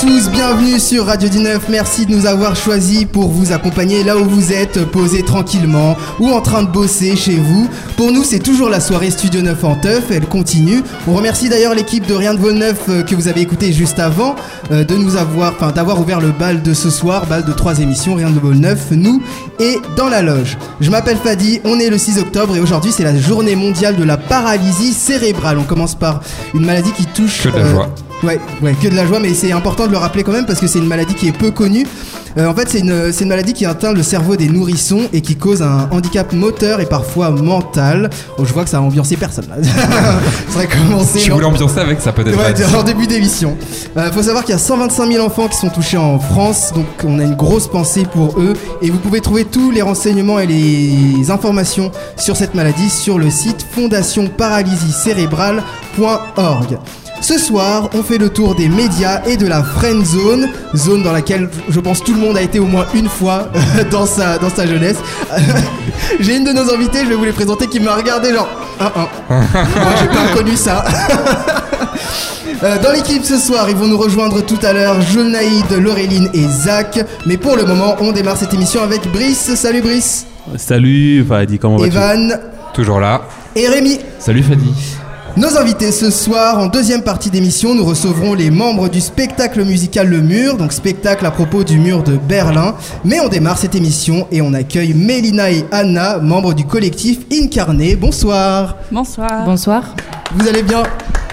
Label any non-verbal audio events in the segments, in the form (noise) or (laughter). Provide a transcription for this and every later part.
tous, bienvenue sur Radio 19. Merci de nous avoir choisis pour vous accompagner là où vous êtes, posé tranquillement ou en train de bosser chez vous. Pour nous, c'est toujours la soirée Studio 9 en teuf, elle continue. On remercie d'ailleurs l'équipe de Rien de Vol 9 euh, que vous avez écouté juste avant euh, de nous avoir, enfin d'avoir ouvert le bal de ce soir, bal de trois émissions, Rien de Vol 9, nous et dans la loge. Je m'appelle Fadi, on est le 6 octobre et aujourd'hui c'est la journée mondiale de la paralysie cérébrale. On commence par une maladie qui touche... Que de la euh, joie. Ouais, ouais, que de la joie, mais c'est important de le rappeler quand même parce que c'est une maladie qui est peu connue. Euh, en fait, c'est une, c'est une maladie qui atteint le cerveau des nourrissons et qui cause un handicap moteur et parfois mental. Oh, je vois que ça a ambiancé personne. là. (laughs) ça aurait commencé. Tu voulais ambiancer avec ça peut-être Ouais, en début d'émission. Euh, faut savoir qu'il y a 125 000 enfants qui sont touchés en France, donc on a une grosse pensée pour eux. Et vous pouvez trouver tous les renseignements et les informations sur cette maladie sur le site fondationparalysicérébrale.org. Ce soir, on fait le tour des médias et de la friend zone, zone dans laquelle je pense tout le monde a été au moins une fois dans sa, dans sa jeunesse. (laughs) J'ai une de nos invitées, je vais vous les présenter, qui m'a regardé genre, ah, ah. Moi, j'ai pas connu ça. (laughs) Euh, dans l'équipe ce soir, ils vont nous rejoindre tout à l'heure Jonaïd, Laureline et Zach. Mais pour le moment, on démarre cette émission avec Brice. Salut Brice. Salut, Fadi, comment vas-tu? Evan Toujours là. et Rémi. Salut Fadi. Nos invités ce soir, en deuxième partie d'émission, nous recevrons les membres du spectacle musical Le Mur, donc spectacle à propos du mur de Berlin. Mais on démarre cette émission et on accueille Mélina et Anna, membres du collectif Incarné. Bonsoir. Bonsoir. Bonsoir. Vous allez bien?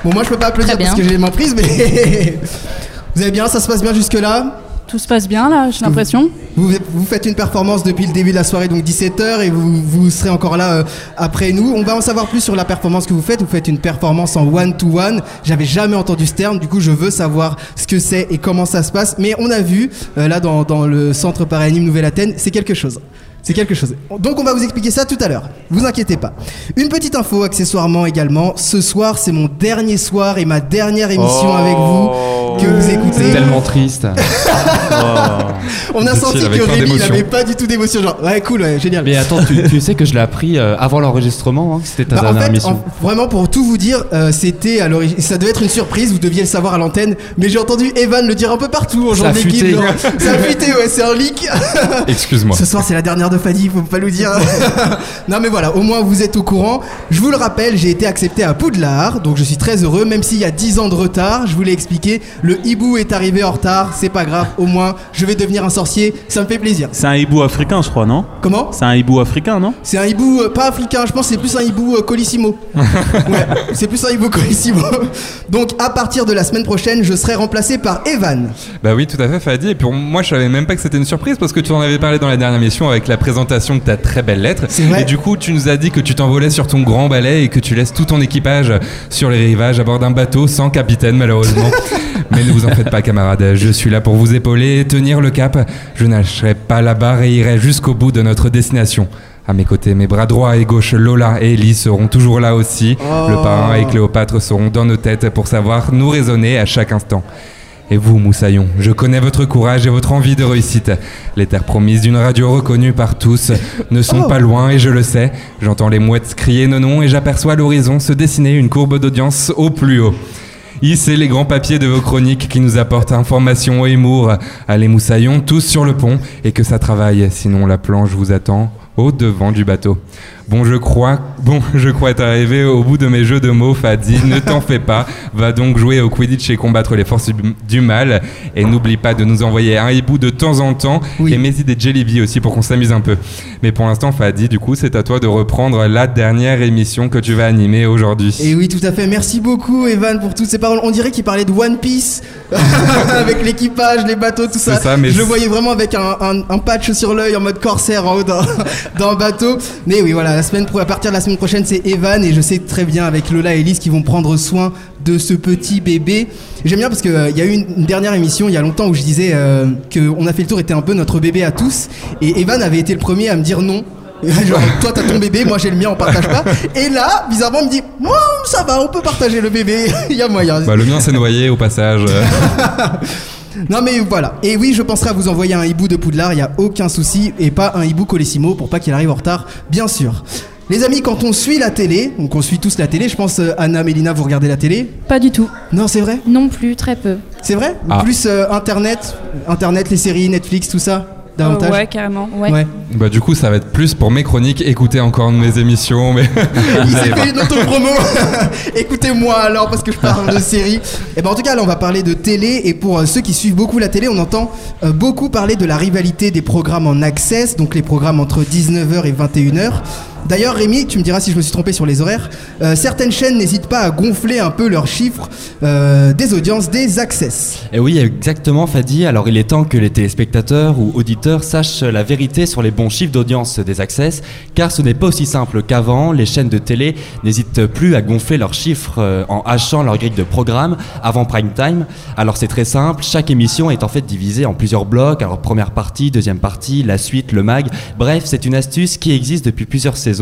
Bon, moi je peux pas applaudir parce que j'ai les mains prises, mais (laughs) vous allez bien? Ça se passe bien jusque-là? Tout se passe bien là, j'ai l'impression. Vous, vous faites une performance depuis le début de la soirée, donc 17h, et vous, vous serez encore là euh, après nous. On va en savoir plus sur la performance que vous faites. Vous faites une performance en one-to-one. J'avais jamais entendu ce terme, du coup je veux savoir ce que c'est et comment ça se passe. Mais on a vu, euh, là dans, dans le centre Paranime Nouvelle-Athènes, c'est quelque chose. C'est quelque chose. Donc on va vous expliquer ça tout à l'heure. Vous inquiétez pas. Une petite info accessoirement également. Ce soir, c'est mon dernier soir et ma dernière émission avec vous que vous écoutez. C'est tellement triste. (laughs) On a senti que Rémi il avait pas du tout d'émotion. Genre, ouais, cool, ouais, génial. Mais attends, tu, tu sais que je l'ai appris euh, avant l'enregistrement, hein, c'était ta Bah, en dernière fait, émission. en- vraiment pour tout vous dire, euh, c'était à l'origine, ça devait être une surprise, vous deviez le savoir à l'antenne, mais j'ai entendu Evan le dire un peu partout en Ça a fuité. (laughs) Ça a fuité, ouais, c'est un leak. Excuse-moi. Ce soir, c'est la dernière de Fadi, faut pas nous dire. (laughs) non, mais voilà, au moins vous êtes au courant. Je vous le rappelle, j'ai été accepté à Poudlard, donc je suis très heureux, même s'il y a 10 ans de retard. Je vous l'ai expliqué, le hibou est arrivé en retard, c'est pas grave, au moins je vais devenir un sorcier, ça me fait plaisir. C'est un hibou africain, je crois, non? Comment? C'est un hibou africain, non? C'est un hibou euh, pas africain, je pense que c'est plus un hibou euh, colissimo. (laughs) ouais, c'est plus un hibou colissimo. Donc à partir de la semaine prochaine, je serai remplacé par Evan. Bah oui, tout à fait, Fadi. Et puis moi, je savais même pas que c'était une surprise parce que tu en avais parlé dans la dernière émission avec la présentation de ta très belle lettre. Vrai. Et du coup, tu nous as dit que tu t'envolais sur ton grand balai et que tu laisses tout ton équipage sur les rivages à bord d'un bateau sans capitaine, malheureusement. (laughs) Mais ne vous en faites pas, camarades. Je suis là pour vous épauler et tenir le cap. Je lâcherai pas la barre et irai jusqu'au bout de notre destination. À mes côtés, mes bras droits et gauche, Lola et Ellie seront toujours là aussi. Oh. Le parrain et Cléopâtre seront dans nos têtes pour savoir nous raisonner à chaque instant. Et vous, Moussaillon, je connais votre courage et votre envie de réussite. Les terres promises d'une radio reconnue par tous ne sont Oh. pas loin et je le sais. J'entends les mouettes crier nos noms et j'aperçois à l'horizon se dessiner une courbe d'audience au plus haut. Hissez les grands papiers de vos chroniques qui nous apportent information et humour. Allez, Moussaillon, tous sur le pont et que ça travaille, sinon la planche vous attend au devant du bateau. Bon, je crois, bon, (laughs) je crois être arrivé au bout de mes jeux de mots, Fadi. (laughs) Ne t'en fais pas. Va donc jouer au Quidditch et combattre les forces du- mal. Et n'oublie pas de nous envoyer un hibou de temps en temps. Oui. Et mets-y des Jellyby aussi pour qu'on s'amuse un peu. Mais pour l'instant, Fadi, du coup, c'est à toi de reprendre la dernière émission que tu vas animer aujourd'hui. Et oui, tout à fait. Merci beaucoup, Evan, pour toutes ces paroles. On dirait qu'il parlait de One Piece (laughs) avec l'équipage, les bateaux, tout ça. Ça, mais je le voyais vraiment avec un, un- un patch sur l'œil en mode corsaire en haut d'un bateau. Mais oui, voilà, la semaine à partir de la semaine prochaine, c'est Evan et je sais très bien avec Lola et Elise qui vont prendre soin de ce petit bébé. J'aime bien parce qu'il il y a eu une, dernière émission il y a longtemps où je disais euh, que On a fait le tour était un peu notre bébé à tous et Evan avait été le premier à me dire non. (laughs) Genre, toi t'as ton bébé, moi j'ai le mien, on partage pas. Et là, bizarrement, il me dit, moi ça va, on peut partager le bébé, (laughs) il y a moyen. Bah, le mien s'est noyé au passage. (laughs) Non mais voilà. Et oui, je penserai à vous envoyer un hibou de Poudlard, il y a aucun souci, et pas un hibou Colissimo pour pas qu'il arrive en retard, bien sûr. Les amis, quand on suit la télé, donc on suit tous la télé, je pense euh, Anna, Mélina, vous regardez la télé Pas du tout. Non, c'est vrai Non plus, très peu. C'est vrai Ah. Plus euh, Internet, Internet, les séries, Netflix, tout ça Davantage Euh, ouais, carrément. Ouais. Bah du coup ça va être plus pour mes chroniques, écouter encore de mes émissions, mais Il s'est fait une auto-promo (laughs) Écoutez-moi alors parce que je parle de séries. Et ben en tout cas là on va parler de télé et pour euh, ceux qui suivent beaucoup la télé on entend euh, beaucoup parler de la rivalité des programmes en access, donc les programmes entre 19h et 21h. D'ailleurs Rémi, tu me diras si je me suis trompé sur les horaires, euh, certaines chaînes n'hésitent pas à gonfler un peu leurs chiffres euh, des audiences des access. Et oui, exactement, Fadi. Alors, il est temps que les téléspectateurs ou auditeurs sachent la vérité sur les bons chiffres d'audience des Access, car ce n'est pas aussi simple qu'avant. Les chaînes de télé n'hésitent plus à gonfler leurs chiffres euh, en hachant leur grille de programme avant prime time. Alors, c'est très simple. Chaque émission est en fait divisée en plusieurs blocs. Alors, première partie, deuxième partie, la suite, le mag. Bref, c'est une astuce qui existe depuis plusieurs saisons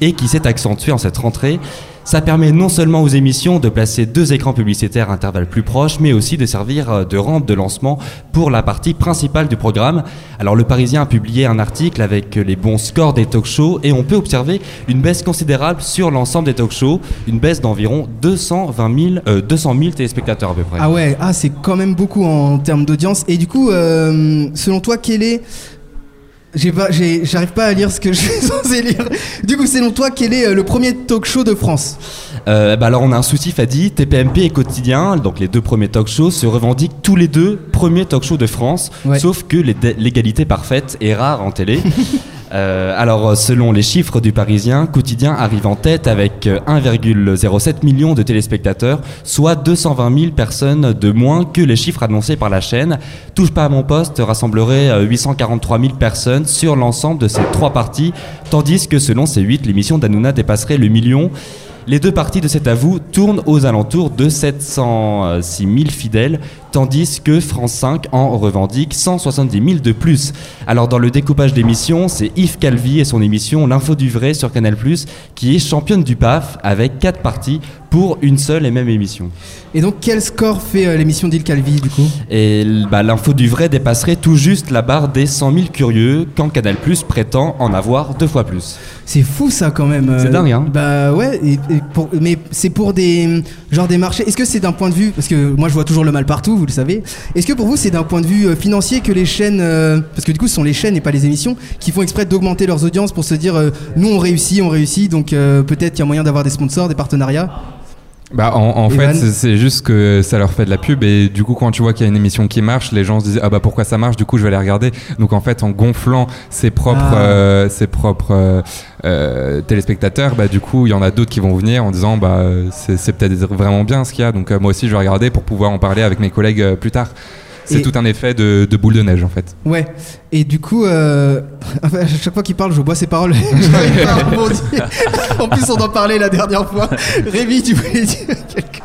et qui s'est accentuée en cette rentrée. Ça permet non seulement aux émissions de placer deux écrans publicitaires à intervalles plus proches, mais aussi de servir euh, de rampe de lancement pour la partie principale du programme. Alors le Parisien a publié un article avec les bons scores des talk-shows et on peut observer une baisse considérable sur l'ensemble des talk-shows, une baisse d'environ 220 000, euh, 200 000 téléspectateurs à peu près. Ah ouais, ah c'est quand même beaucoup en termes d'audience. Et du coup, euh, selon toi, quel est j'ai pas, j'arrive pas à lire ce que je suis (laughs) censé lire. Du coup, selon toi, quel est euh, le premier talk show de France? Euh, bah alors on a un souci, Fadi. TPMP et Quotidien, donc les deux premiers talk-shows, se revendiquent tous les deux premiers talk-shows de France, Ouais. sauf que l'é- l'égalité parfaite est rare en télé. (laughs) Euh, alors, euh, selon les chiffres du Parisien, Quotidien arrive en tête avec euh, 1,07 million de téléspectateurs, soit 220 000 personnes de moins que les chiffres annoncés par la chaîne. Touche pas à mon poste rassemblerait euh, 843 000 personnes sur l'ensemble de ces trois parties, tandis que selon ces 8, l'émission d'Anouna dépasserait le million. Les deux parties de cet avou tournent aux alentours de 706 000 fidèles, tandis que France 5 en revendique 170 000 de plus. Alors dans le découpage d'émissions, c'est Yves Calvi et son émission L'info du vrai sur Canal+, qui est championne du PAF avec quatre parties pour une seule et même émission. Et donc, quel score fait euh, l'émission d'Il Calvi, du coup? Et bah, l'info du vrai dépasserait tout juste la barre des 100 000 curieux, quand Canal+, prétend en avoir deux fois plus. C'est fou ça quand même. euh, C'est dingue, hein Bah ouais, et- et pour- mais c'est pour des genre des marchés. Est-ce que c'est d'un point de vue parce que moi je vois toujours le mal partout, vous le savez. Est-ce que pour vous c'est d'un point de vue euh, financier que les chaînes euh, parce que du coup ce sont les chaînes et pas les émissions qui font exprès d'augmenter leurs audiences pour se dire euh, nous on réussit, on réussit donc euh, peut-être qu'il y a moyen d'avoir des sponsors, des partenariats? Bah, en, en fait, c'est- juste que ça leur fait de la pub et du coup, quand tu vois qu'il y a une émission qui marche, les gens se disent ah bah pourquoi ça marche, du coup je vais aller regarder. Donc en fait, en gonflant ses propres, Ah. euh, ses propres euh, euh, téléspectateurs, bah du coup il y en a d'autres qui vont venir en disant bah c'est c'est peut-être vraiment bien ce qu'il y a. Donc euh, moi aussi je vais regarder pour pouvoir en parler avec mes collègues euh, plus tard. C'est tout un effet de, de boule de neige en fait. Ouais. Et du coup, euh, (laughs) à chaque fois qu'il parle, je bois ses paroles. (laughs) (laughs) En plus, on en parlait la dernière fois. Rémi, tu voulais dire quelque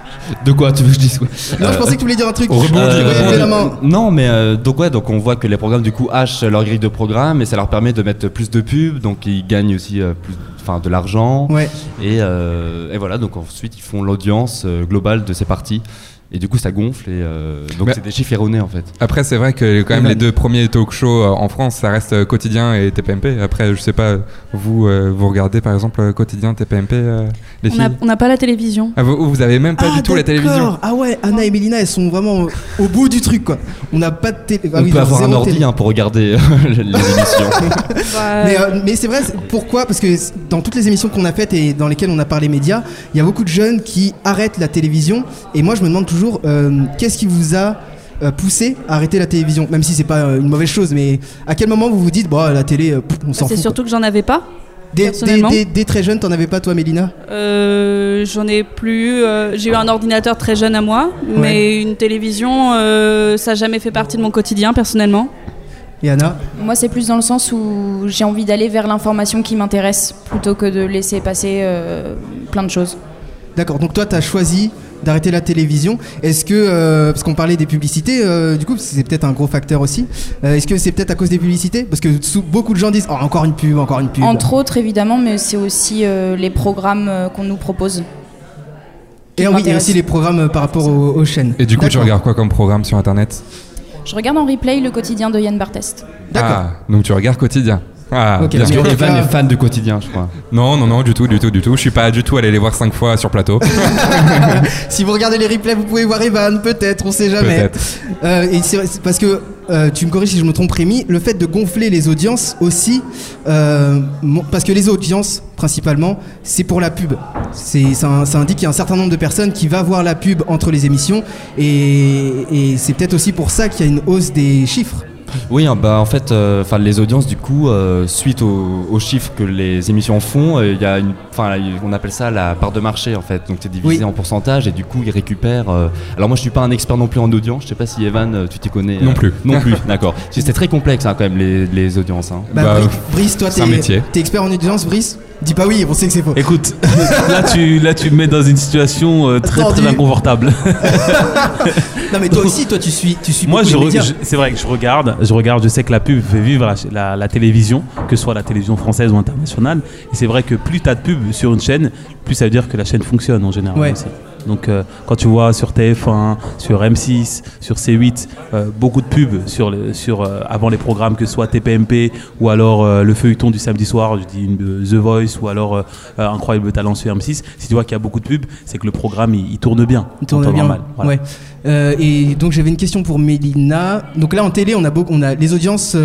De quoi tu veux que je dise quoi Non, je pensais que tu voulais dire un truc. rebondis, Euh. Non, mais euh, donc ouais, donc on voit que les programmes du coup hachent leur grille de programme et ça leur permet de mettre plus de pubs, donc ils gagnent aussi euh, plus, enfin de l'argent. Ouais. Et, euh, et voilà, donc ensuite ils font l'audience euh, globale de ces parties. Et du coup ça gonfle et euh, donc Bah- c'est des chiffres erronés en fait. Après, c'est vrai que quand même les deux premiers talk shows euh, en France, ça reste euh, quotidien et TPMP. Après, je sais pas, vous, euh, vous regardez par exemple quotidien, TPMP, euh, les On filles on n'a pas la télévision. Ah, vous, vous avez même pas Ah, du tout la d'accord. télévision Ah ouais, Anna et Mélina, elles sont vraiment au bout du truc, quoi. On n'a pas de télé. ah on oui, peut avoir un ordi hein, pour regarder (laughs) les émissions. (laughs) Bah, Mais, euh, mais c'est vrai, pourquoi? Parce que dans toutes les émissions qu'on a faites et dans lesquelles on a parlé médias, il y a beaucoup de jeunes qui arrêtent la télévision. Et moi, je me demande toujours, euh, qu'est-ce qui vous a euh, poussé à arrêter la télévision Même si c'est pas euh, une mauvaise chose, mais à quel moment vous vous dites, bon, la télé, pff, on s'en c'est fout surtout que j'en avais pas. quoi. Dès, dès- personnellement. dès- dès très jeune, t'en avais pas, toi, Mélina? Euh, j'en ai plus. euh, J'ai eu un ordinateur très jeune à moi, mais une télévision, euh, ça n'a jamais fait partie de mon quotidien personnellement. Et Anna? Moi, c'est plus dans le sens où j'ai envie d'aller vers l'information qui m'intéresse plutôt que de laisser passer euh, plein de choses. D'accord, donc toi, t'as choisi d'arrêter la télévision. Est-ce que, euh, parce qu'on parlait des publicités, euh, du coup, c'est peut-être un gros facteur aussi. Euh, Est-ce que c'est peut-être à cause des publicités? Parce que beaucoup de gens disent, oh, encore une pub, encore une pub. Entre autres, évidemment, mais c'est aussi euh, les programmes euh, qu'on nous propose. Et ah oui, m'intéressent. aussi les programmes euh, par rapport aux, aux chaînes. Et du coup, tu D'accord. regardes quoi comme programme sur internet? Je regarde en replay le quotidien de Yann Barthest. D'accord. Ah, donc tu regardes quotidien. Ah, Ok, bien parce sûr. que- Evan est fan de quotidien, je crois. Non, non, non, du tout, du tout, du tout. Je suis pas du tout allé les voir cinq fois sur plateau. (laughs) Si vous regardez les replays, vous pouvez voir Evan, peut-être, on sait jamais. Peut-être. Euh, et c'est c'est parce que euh, tu me corriges si je me trompe, Rémi, le fait de gonfler les audiences aussi, euh, mon- parce que les audiences principalement, c'est pour la pub. C'est ça, ça indique qu'il y a un certain nombre de personnes qui va voir la pub entre les émissions, et, et c'est peut-être aussi pour ça qu'il y a une hausse des chiffres. Oui, hein, bah, en fait, euh, 'fin, les audiences, du coup, euh, suite aux, aux chiffres que les émissions font, euh, il y a une, on appelle ça la part de marché, en fait. Donc, c'est divisé Oui. en pourcentage et du coup, ils récupèrent. euh, Alors, moi, je suis pas un expert non plus en audience. Je sais pas si Evan, tu t'y connais. Non plus. Non plus, (laughs) d'accord. C'est très complexe, hein, quand même, les, les audiences. hein. Bah, Bah, Brice, toi, t'es expert en audience, Brice? Dis pas oui, on sait que c'est faux. Écoute, là tu, là tu me mets dans une situation euh, très très inconfortable. (laughs) Non, mais toi aussi, toi, tu suis, tu suis Moi, je je- c'est vrai que je regarde, je regarde, je sais que la pub fait vivre la, la- la télévision, que ce soit la télévision française ou internationale. Et c'est vrai que plus tu as de pub sur une chaîne, plus ça veut dire que la chaîne fonctionne en général Ouais. aussi. Donc euh, quand tu vois sur TF1, sur M6, sur C8, euh, beaucoup de pubs sur, euh, avant les programmes, que ce soit TPMP ou alors le feuilleton du samedi soir, je dis une- The Voice ou alors Incroyable Talent sur M6, si tu vois qu'il y a beaucoup de pubs, c'est que le programme il, il tourne bien. Il tourne bien. normal. Voilà. Ouais. Et donc j'avais une question pour Mélina. Donc là en télé, on a beaucoup, on a les audiences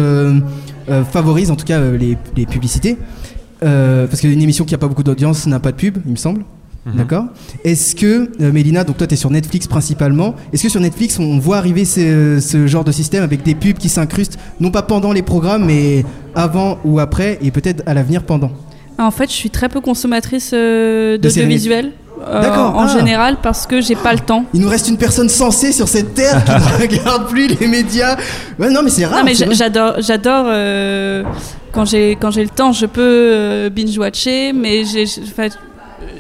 favorisent en tout cas les, les publicités. Parce qu'une émission qui a pas beaucoup d'audience n'a pas de pub, il me semble. D'accord. Est-ce que euh, Mélina, donc toi tu es sur Netflix principalement, est-ce que sur Netflix on voit arriver ce, ce genre de système avec des pubs qui s'incrustent, non pas pendant les programmes, mais avant ou après, et peut-être à l'avenir pendant? En fait, je suis très peu consommatrice euh, d'audiovisuel. euh, en ah. général parce que j'ai pas le temps. Il nous reste une personne sensée sur cette terre qui ne (laughs) regarde plus les médias. Ouais, non mais c'est rare. non mais j'adore j'adore euh, quand j'ai quand j'ai le temps je peux euh, binge watcher mais j'ai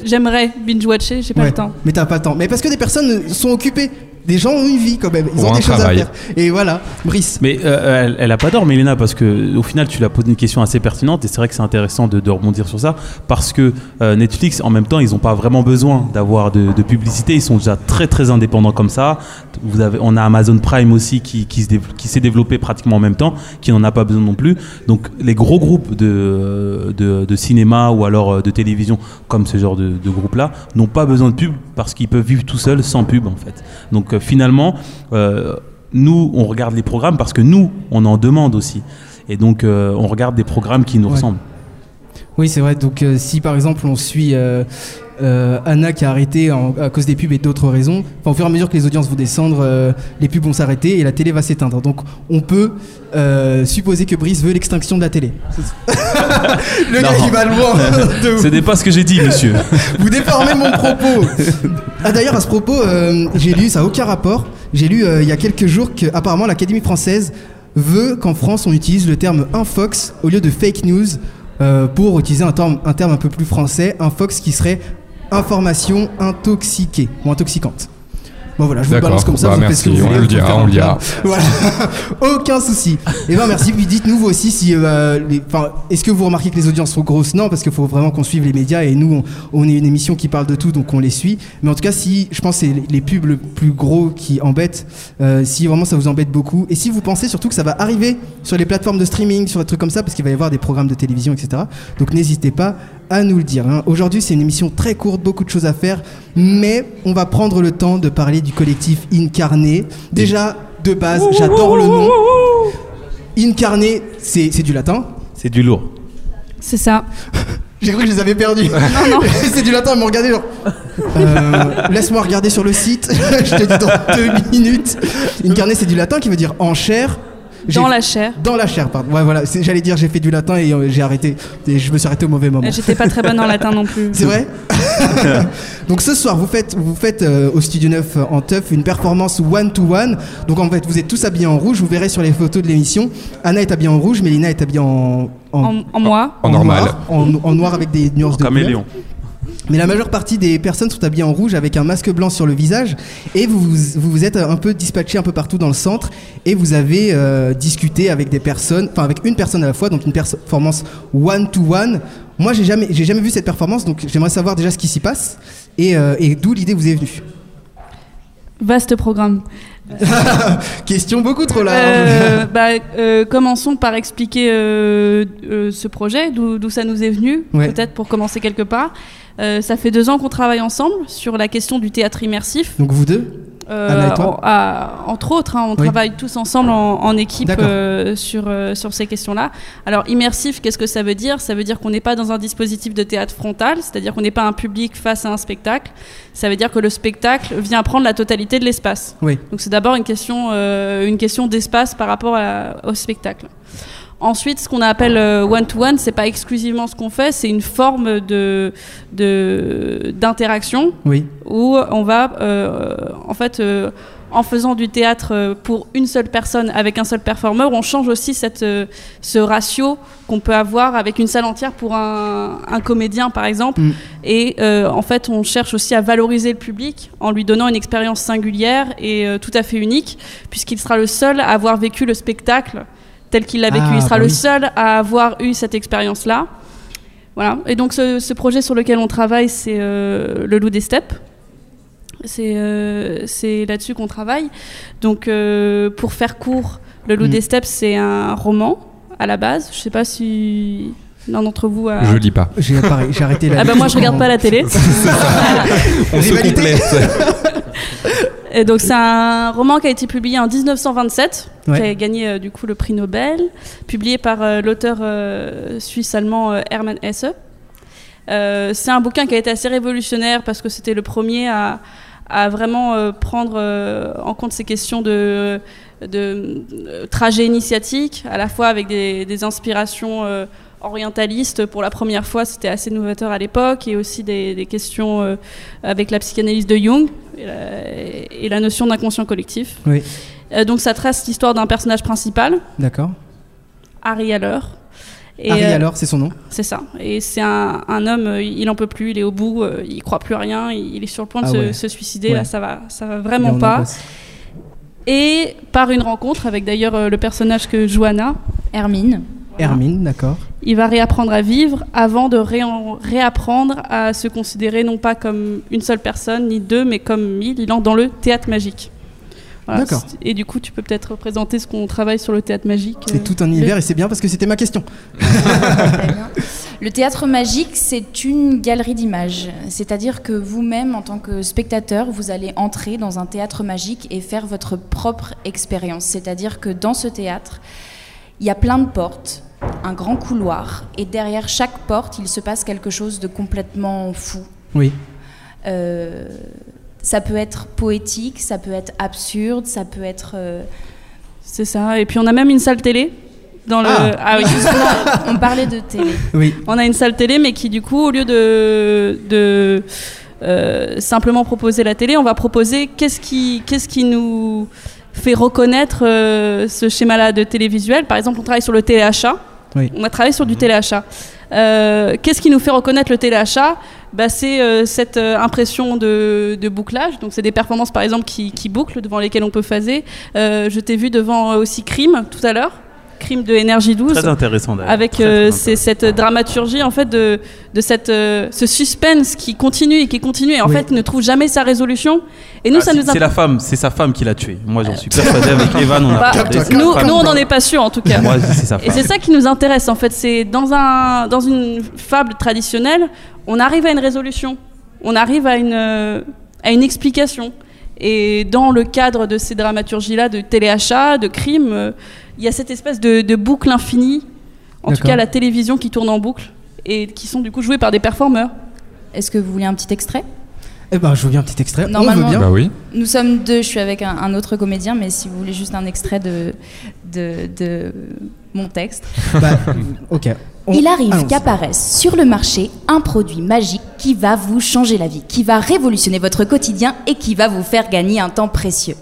j'aimerais binge watcher j'ai pas Ouais, le temps. Mais t'as pas le temps. Mais parce que des personnes sont occupées. Des gens ont une vie quand même. Ils ont un des choses travail. à faire. Et voilà, Brice. Mais euh, elle, elle a pas tort, Mélina, parce que au final, tu l'as posé une question assez pertinente et c'est vrai que c'est intéressant de, de rebondir sur ça parce que euh, Netflix, en même temps, ils n'ont pas vraiment besoin d'avoir de, de publicité. Ils sont déjà très très indépendants comme ça. Vous avez, on a Amazon Prime aussi qui, qui se dév- qui s'est développé pratiquement en même temps, qui n'en a pas besoin non plus. Donc les gros groupes de, de, de cinéma ou alors euh, de télévision comme ce genre de, de groupe-là n'ont pas besoin de pub parce qu'ils peuvent vivre tout seuls sans pub en fait. Donc finalement, euh, nous, on regarde les programmes parce que nous, on en demande aussi. Et donc, euh, on regarde des programmes qui nous Ouais. ressemblent. Oui, c'est vrai. Donc, euh, si par exemple on suit euh, euh, Anna qui a arrêté en- à cause des pubs et d'autres raisons, enfin, au fur et à mesure que les audiences vont descendre, euh, les pubs vont s'arrêter et la télé va s'éteindre. Donc, on peut euh, supposer que Brice veut l'extinction de la télé. (laughs) Le gars qui va loin (laughs) de. Ce n'est pas ce que j'ai dit, monsieur. (laughs) Vous déformez mon propos. Ah d'ailleurs à ce propos, euh, j'ai lu, ça n'a aucun rapport. J'ai lu euh, il y a quelques jours que apparemment l'Académie française veut qu'en France on utilise le terme infox au lieu de fake news euh, pour utiliser un terme, un terme un peu plus français, infox qui serait information intoxiquée ou intoxicante. Bon voilà, je vous le balance comme ça, Bah, vous faites ce que merci, vous on voulez. le vous pouvez dira, on le dira. Voilà, (laughs) aucun souci. Et ben merci. Puis dites-nous vous aussi si, euh, les- est-ce que vous remarquez que les audiences sont grosses? Non, parce qu'il faut vraiment qu'on suive les médias et nous, on, on est une émission qui parle de tout, donc on les suit. Mais en tout cas, si je pense que c'est les- les pubs le plus gros qui embêtent, euh, si vraiment ça vous embête beaucoup, et si vous pensez surtout que ça va arriver sur les plateformes de streaming, sur des trucs comme ça, parce qu'il va y avoir des programmes de télévision, etc. Donc n'hésitez pas à nous le dire. hein. Aujourd'hui, c'est une émission très courte, beaucoup de choses à faire, mais on va prendre le temps de parler du collectif Incarné. Déjà, de base, j'adore le nom. Incarné, c'est c'est du latin. C'est du lourd. C'est ça. (laughs) J'ai cru que je les avais perdus. Non non. (laughs) c'est du latin, ils m'ont regardé genre. (laughs) Euh, Laisse-moi regarder sur le site. je te dis dans deux minutes. Incarné, c'est du latin qui veut dire en chair. Dans la chair. Dans la chair, pardon. Ouais, voilà. J'allais dire j'ai fait du latin et euh, j'ai arrêté. Et je me suis arrêté au mauvais moment. J'étais pas très bonne en latin non plus. (laughs) C'est vrai (laughs) Donc ce soir, vous faites, vous faites euh, au Studio 9 euh, en teuf une performance one-to-one. Donc en fait, vous êtes tous habillés en rouge. Vous verrez sur les photos de l'émission. Anna est habillée en rouge, Mélina est habillée en... En, en moi. En normal. noir, en, en noir avec des nuances de couleur. Mais la majeure partie des personnes sont habillées en rouge avec un masque blanc sur le visage et vous vous, êtes un peu dispatchés un peu partout dans le centre et vous avez euh, discuté avec des personnes, enfin avec une personne à la fois, donc une performance one to one. Moi, j'ai jamais, j'ai jamais vu cette performance, donc j'aimerais savoir déjà ce qui s'y passe et, euh, et d'où l'idée vous est venue. Vaste programme. (laughs) Question beaucoup trop large. Euh, (laughs) bah, euh, commençons par expliquer euh, ce projet, d'où ça nous est venu, Ouais. peut-être pour commencer quelque part. Ça fait deux ans qu'on travaille ensemble sur la question du théâtre immersif. Donc vous deux? Euh, en- à- entre autres, hein, on Oui. travaille tous ensemble en, en équipe euh, sur, euh, sur ces questions-là. Alors, immersif, qu'est-ce que ça veut dire? Ça veut dire qu'on n'est pas dans un dispositif de théâtre frontal, c'est-à-dire qu'on n'est pas un public face à un spectacle. Ça veut dire que le spectacle vient prendre la totalité de l'espace. Oui. Donc, c'est d'abord une question, une question d'espace par rapport à- au spectacle. Ensuite, ce qu'on appelle euh, one-to-one, c'est pas exclusivement ce qu'on fait, c'est une forme de de- d'interaction Oui. où on va, euh, en fait, euh, en faisant du théâtre pour une seule personne avec un seul performeur, on change aussi cette, ce ratio qu'on peut avoir avec une salle entière pour un, un comédien, par exemple. Mm. Et euh, en fait, on cherche aussi à valoriser le public en lui donnant une expérience singulière et euh, tout à fait unique, puisqu'il sera le seul à avoir vécu le spectacle tel qu'il l'a vécu. Ah, Il sera bah le oui. seul à avoir eu cette expérience-là. Voilà. Et donc ce, ce projet sur lequel on travaille, c'est euh, le loup des steppes. C'est euh, là-dessus qu'on travaille. Donc euh, pour faire court, le loup Mm. des steppes, c'est un roman à la base. Je sais pas si l'un d'entre vous a. Je lis pas. J'ai arrêté la Ah bah moi je regarde pas la télé. (laughs) On se complète. (laughs) Et donc c'est un roman qui a été publié en 1927, Ouais. qui a gagné euh, du coup le prix Nobel, publié par euh, l'auteur euh, suisse-allemand Hermann Hesse. C'est un bouquin qui a été assez révolutionnaire parce que c'était le premier à, à vraiment prendre en compte ces questions de, de trajet initiatique, à la fois avec des, des inspirations euh, orientalistes pour la première fois, c'était assez novateur à l'époque, et aussi des, des questions euh, avec la psychanalyse de Jung et la, et la notion d'inconscient collectif. Oui. Euh, donc ça trace l'histoire d'un personnage principal, D'accord. Harry Haller. Et, Harry euh, alors, c'est son nom c'est ça. Et c'est un, un homme, euh, il en peut plus, il est au bout, euh, il croit plus à rien, il, est sur le point de Ah se, ouais. se suicider. Ouais. Là, ça va, ça va vraiment en pas. Et par une rencontre avec d'ailleurs euh, le personnage que joue Anna, Hermine. Hermine, d'accord. il va réapprendre à vivre avant de réapprendre à se considérer non pas comme une seule personne ni deux, mais comme mille. Il entre dans le théâtre magique. Voilà. D'accord. Et du coup, tu peux peut-être représenter ce qu'on travaille sur le théâtre magique. C'est euh, tout un univers et c'est bien parce que c'était ma question. (laughs) Le théâtre magique, c'est une galerie d'images. C'est-à-dire que vous-même, en tant que spectateur, vous allez entrer dans un théâtre magique et faire votre propre expérience. C'est-à-dire que dans ce théâtre, il y a plein de portes, un grand couloir, et derrière chaque porte, il se passe quelque chose de complètement fou. Oui. Euh, ça peut être poétique, ça peut être absurde, ça peut être... euh, C'est ça. Et puis on a même une salle télé. Dans le... Ah. ah oui. (laughs) Justement, on parlait de télé. Oui. On a une salle télé, mais qui du coup, au lieu de, de euh, simplement proposer la télé, on va proposer qu'est-ce qui, qu'est-ce qui nous fait reconnaître euh, ce schéma-là de télévisuel. Par exemple, on travaille sur le téléachat. Oui. On a travaillé sur du téléachat. Euh, qu'est-ce qui nous fait reconnaître le téléachat? Bah, C'est euh, cette euh, impression de, de bouclage. Donc, c'est des performances, par exemple, qui, qui bouclent, devant lesquelles on peut phaser. Euh, je t'ai vu devant aussi Crime tout à l'heure. Crime de Énergie 12 Très intéressant d'ailleurs. avec Très, euh, cette dramaturgie en fait de, de cette, euh, ce suspense qui continue et qui continue et en Oui. fait ne trouve jamais sa résolution. Et nous Ah, ça nous C'est la femme, c'est sa femme qui l'a tué. Moi j'en suis persuadé avec (laughs) Evan, on a Bah, c'est nous, nous on n'en est pas sûr en tout cas. Moi c'est sa et c'est ça qui nous intéresse en fait. C'est dans un dans une fable traditionnelle on arrive à une résolution. On arrive à une euh, à une explication. Et dans le cadre de ces dramaturgies là de téléachat de crime euh, il y a cette espèce de, de boucle infinie en tout cas la télévision qui tourne en boucle et qui sont du coup joués par des performeurs Est-ce que vous voulez un petit extrait? Eh ben, je veux bien un petit extrait. On veut Normalement- bien. Bah oui. Nous sommes deux, je suis avec un, un autre comédien, mais si vous voulez juste un extrait de, de, de mon texte. Bah, (laughs) ok. Il arrive qu'apparaisse sur le marché un produit magique qui va vous changer la vie, qui va révolutionner votre quotidien et qui va vous faire gagner un temps précieux.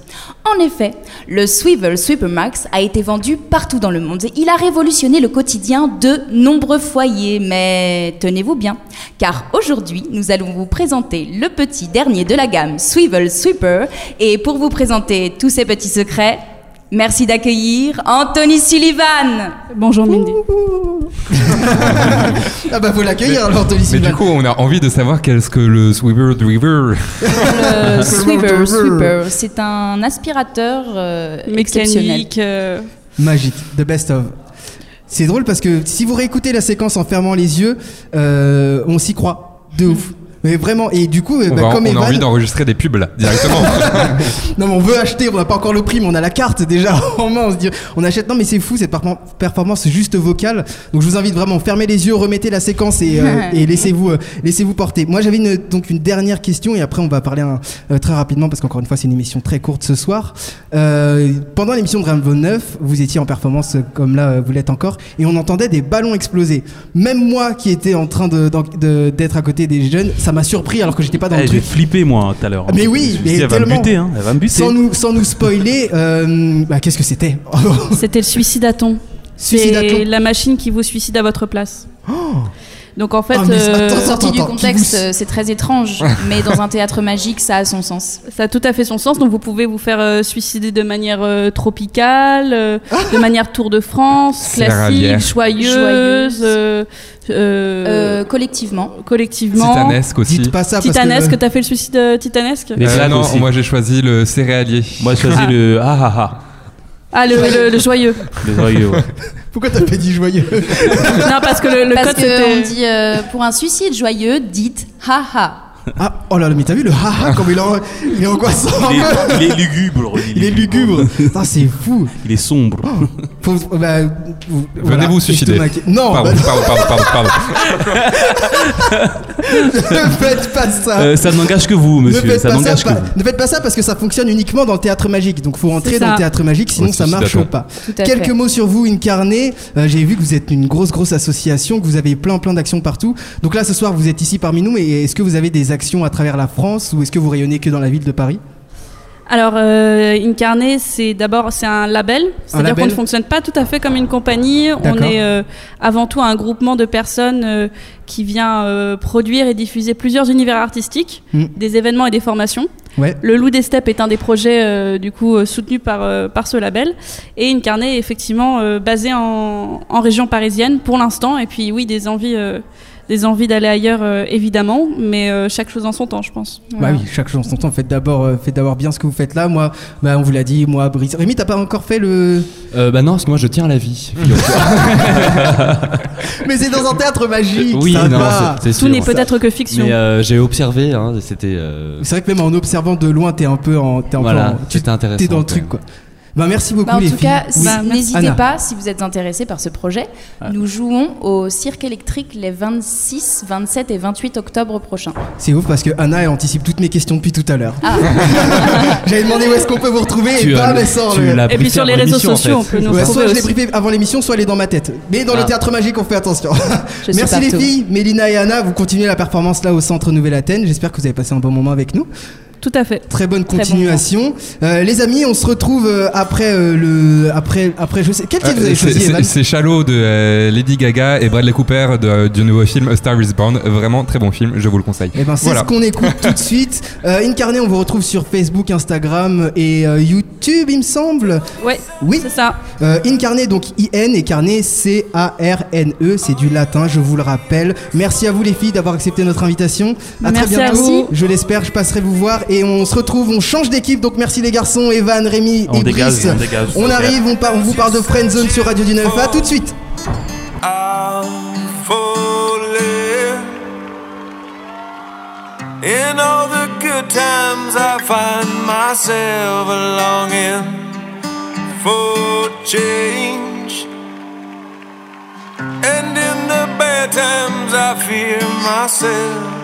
En effet, le Swivel Sweeper Max a été vendu partout dans le monde et il a révolutionné le quotidien de nombreux foyers. Mais tenez-vous bien, car aujourd'hui, nous allons vous présenter le petit dernier de la gamme Swivel Sweeper. Et pour vous présenter tous ces petits secrets, merci d'accueillir Anthony Sullivan. bonjour Mindy (laughs) ah bah faut l'accueillir alors Tony Mais Sylvain. du coup, on a envie de savoir qu'est-ce que le Sweeper Driver. Le (laughs) Sweeper, Sweeper, c'est un aspirateur euh, exceptionnel. Mécanique. euh, Magique, the best of. C'est drôle parce que si vous réécoutez la séquence en fermant les yeux, euh, on s'y croit de ouf. Mais vraiment, et du coup, euh, On, bah, va- comme on a envie d'enregistrer des pubs là, directement. (laughs) non mais on veut acheter, on n'a pas encore le prix, mais on a la carte déjà (laughs) en main. On se dit, on achète. Non mais c'est fou cette perform- performance juste vocale. Donc je vous invite vraiment, fermez les yeux, remettez la séquence et, euh, (laughs) et laissez-vous, euh, laissez-vous porter. Moi j'avais une, donc une dernière question et après on va parler un- euh, très rapidement parce qu'encore une fois c'est une émission très courte ce soir. Euh, pendant l'émission de Rainbow 9, vous étiez en performance comme là vous l'êtes encore et on entendait des ballons exploser. Même moi qui étais en train de- d'en- de- d'être à côté des jeunes, ça m'a surpris alors que j'étais pas dans Eh, le J'ai truc. flippé moi tout à l'heure. Mais oui, mais elle va me tellement. buter, hein, elle va me buter. Sans nous, sans nous spoiler, euh, bah, qu'est-ce que c'était C'était le suicidaton. Suicidaton. C'est la machine qui vous suicide à votre place. Donc en fait, Ah, mais euh, attends, Sorti du contexte, c'est très étrange, mais dans un théâtre magique, ça a son sens. ça a tout à fait son sens. Donc vous pouvez vous faire euh, suicider de manière euh, tropicale, euh, de manière Tour de France, classique, joyeuse, Joyeuse. euh, euh, Euh, collectivement. collectivement. Titanesque aussi. Dites pas ça parce Titanesque, que... t'as fait le suicide euh, titanesque Euh, blagues non, aussi. moi j'ai choisi le céréalier. Moi, j'ai choisi Ah. le ah ah ah. Ah, le, le- le (laughs) joyeux. Le joyeux, ouais. (laughs) Pourquoi t'as pas dit joyeux (laughs) non, parce que le, le Parce code que on dit euh, pour un suicide joyeux, dites haha. Ah, oh là là, mais t'as vu le haha comme il est, en- il est angoissant (laughs) Il est, il est lugubre. Il est lugubre c'est fou Il est sombre. Faut, bah, vous- Venez voilà, vous suicider. Non, Pardon, bah, pardon, pardon, pardon, pardon. (laughs) ne faites pas ça Euh, ça n'engage que vous, ne monsieur. faites, Ça pas ça, n'engage que pas- vous. ne faites pas ça parce que ça fonctionne uniquement dans le théâtre magique. Donc faut rentrer dans le théâtre magique, sinon ça marche pas. Quelques fait. mots sur vous, Incarné. Euh, J'ai vu que vous êtes une grosse, grosse association, que vous avez plein, plein d'actions partout. Donc là, ce soir, vous êtes ici parmi nous, mais est-ce que vous avez des actions à travers la France ou est-ce que vous rayonnez que dans la ville de Paris? Alors, euh, Incarné, c'est d'abord c'est un label, c'est-à-dire qu'on ne fonctionne pas tout à fait comme une compagnie. On est euh, avant tout un groupement de personnes euh, qui vient euh, produire et diffuser plusieurs univers artistiques, Mm. des événements et des formations. Ouais. Le Loup des Steppes est un des projets euh, du coup euh, soutenus par euh, par ce label et Incarné est effectivement euh, basé en, en région parisienne pour l'instant. Et puis oui, des envies. Des envies d'aller ailleurs euh, évidemment, mais euh, chaque chose en son temps, je pense. Bah oui, chaque chose en son temps. Faites d'abord, euh, faites d'abord bien ce que vous faites là. Moi, bah, on vous l'a dit, moi, Brice. Rémi, t'as pas encore fait le. Euh, bah non, parce que moi je tiens à la vie. (laughs) Mais c'est dans un théâtre magique. oui, ça non, va. c'est c'est Tout sûr. n'est peut-être que fiction. Mais euh, j'ai observé, hein, c'était. euh, C'est vrai que même en observant de loin, t'es un peu en. T'es un peu voilà, en- tu- intéressant. T'es dans le truc, même. quoi. Bah, merci beaucoup, Bah, en les tout filles. cas, Oui. Bah, n'hésitez Anna. pas si vous êtes intéressés par ce projet. Nous jouons au Cirque électrique les 26, 27 et 28 octobre prochains. C'est ouf parce que Anna, elle anticipe toutes mes questions depuis tout à l'heure. Ah. (laughs) J'avais demandé où est-ce qu'on peut vous retrouver et Tu, sort tu le. l'as Et puis sur les réseaux en sociaux, on peut nous Ouais, soit je l'ai briefé avant l'émission, soit elle est dans ma tête. Mais dans le Ah. théâtre magique, on fait attention. Je (laughs) Merci les filles, Mélina et Anna, vous continuez la performance là au centre Nouvelle-Athènes. J'espère que vous avez passé un bon moment avec nous. Tout à fait. Très bonne Très bon continuation. Euh, les amis, on se retrouve euh, après euh, le après après je sais quel titre vous avez Euh, c'est- choisi c'est- Shallow de euh, Lady Gaga et Bradley Cooper de- du nouveau film A Star Is Born. Vraiment très bon film, je vous le conseille. Eh ben c'est Voilà. ce qu'on écoute tout de (laughs) suite. Euh, Incarné, on vous retrouve sur Facebook, Instagram et euh, YouTube, il me semble. Ouais, Oui. c'est ça. Euh, Incarné, donc I-N et Carné, C-A-R-N-E, E, c'est du latin, je vous le rappelle. Merci à vous les filles d'avoir accepté notre invitation. À Merci très à bientôt. vous. Je l'espère, je passerai vous voir et on se retrouve, on change d'équipe. Donc merci les garçons, Evan, Rémi On et dégage, Brice. on dégage. On arrive, on, part, on vous parle de Friendzone sur Radio du 9. À tout de suite. I'm falling. In all the good times, I find myself longing for change. And in the bad times, I fear myself.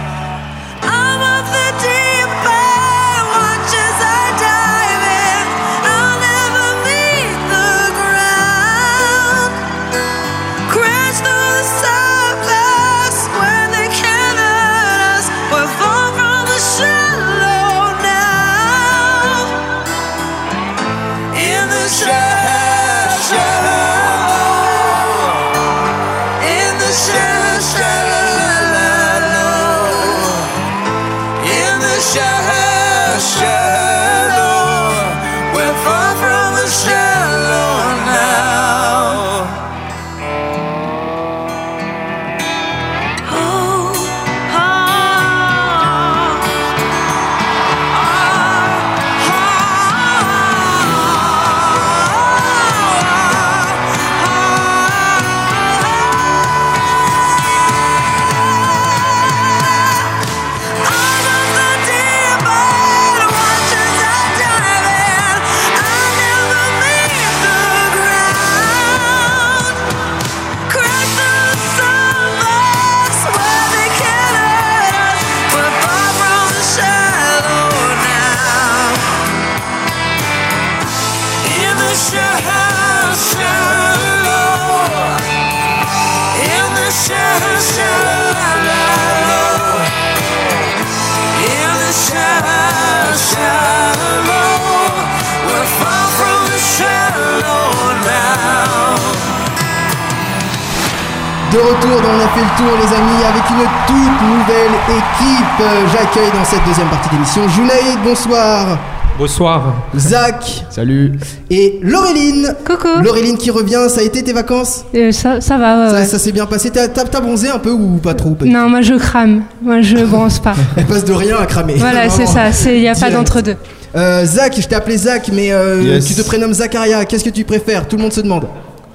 On a fait le tour les amis avec une toute nouvelle équipe. J'accueille dans cette deuxième partie d'émission Junaïd, bonsoir. Bonsoir. Zach (laughs) Salut. et Laureline. Coucou. Laureline qui revient, ça a été tes vacances? Euh, ça, ça va, ouais, ça, ouais. ça s'est bien passé. T'as bronzé un peu ou pas trop Non, moi je crame. Moi je bronze pas. (laughs) Elle passe de rien à cramer. voilà, c'est ça. Il n'y a pas d'entre-deux. Euh, Zach, je t'ai appelé Zach, mais euh, Yes. tu te prénommes Zacharia. Qu'est-ce que tu préfères? Tout le monde se demande.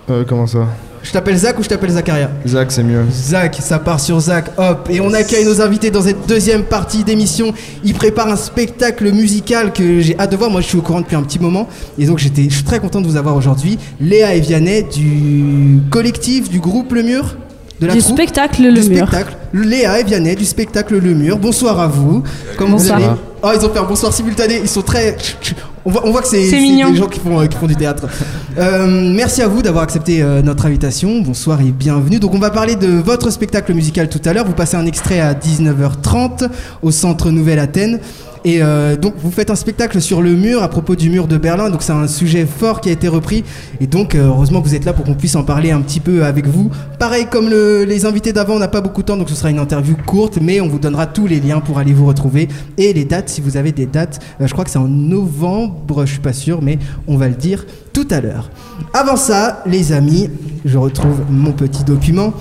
Euh, comment ça? Je t'appelle Zach ou je t'appelle Zacharia Zach, c'est mieux. Zach, ça part sur Zach, hop, et on accueille nos invités dans cette deuxième partie d'émission. Ils préparent un spectacle musical que j'ai hâte de voir. Moi, je suis au courant depuis un petit moment, et donc j'étais, je suis très content de vous avoir aujourd'hui. Léa et Vianney du collectif du groupe Le Mur, de la Du troupe spectacle du Le Mur. spectacle. Léa et Vianney du spectacle Le Mur. Bonsoir à vous. Comment Bonsoir. vous allez? Oh, ils ont fait un bonsoir simultané. Ils sont très. On voit, on voit que c'est des gens qui font, euh, qui font du théâtre. Euh, merci à vous d'avoir accepté euh, notre invitation. Bonsoir et bienvenue. Donc, on va parler de votre spectacle musical tout à l'heure. Vous passez un extrait à 19h30 au Centre Nouvelle Athènes. Et euh, donc vous faites un spectacle sur le mur à propos du mur de Berlin, donc c'est un sujet fort qui a été repris. Et donc euh, heureusement que vous êtes là pour qu'on puisse en parler un petit peu avec vous. Pareil comme le- les invités d'avant, on n'a pas beaucoup de temps, donc ce sera une interview courte, mais on vous donnera tous les liens pour aller vous retrouver. Et les dates, si vous avez des dates, euh, je crois que c'est en novembre, je suis pas sûr, mais on va le dire tout à l'heure. Avant ça, les amis, je retrouve mon petit document.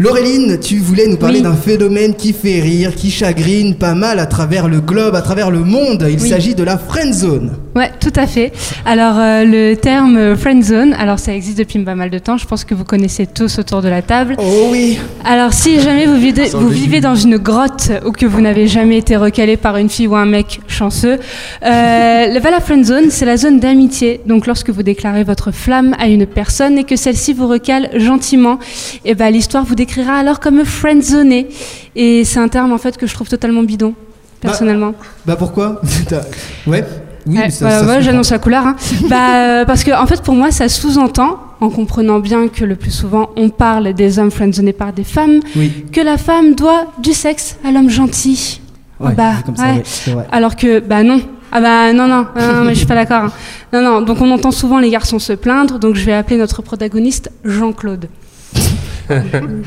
Laureline, tu voulais nous parler Oui. d'un phénomène qui fait rire, qui chagrine pas mal à travers le globe, à travers le monde. Il Oui. s'agit de la friend zone. Ouais, tout à fait. Alors, euh, le terme euh, friend zone, alors ça existe depuis pas mal de temps. Je pense que vous connaissez tous autour de la table. Oh oui. Alors, si jamais vous vivez, vous vivez dans une grotte ou que vous n'avez jamais été recalé par une fille ou un mec chanceux, euh, (laughs) le- bah, la friend zone, c'est la zone d'amitié. Donc, lorsque vous déclarez votre flamme à une personne et que celle-ci vous recale gentiment, et ben l'histoire vous décrira alors comme friend zoné. Et c'est un terme en fait que je trouve totalement bidon, personnellement. Bah pourquoi? T'as- (laughs) Ouais. Oui, Ouais, ça- comprend. j'annonce la couleur. hein. (laughs) bah, euh, parce que en fait, pour moi, ça sous-entend, en comprenant bien que le plus souvent, on parle des hommes friendzonés par des femmes, Oui. que la femme doit du sexe à l'homme gentil. Ouais, bah, comme ça, vrai. Alors que, bah non. Ah bah non, non, non, mais je suis pas d'accord. hein. Non, non, donc on entend souvent les garçons se plaindre, donc je vais appeler notre protagoniste Jean-Claude.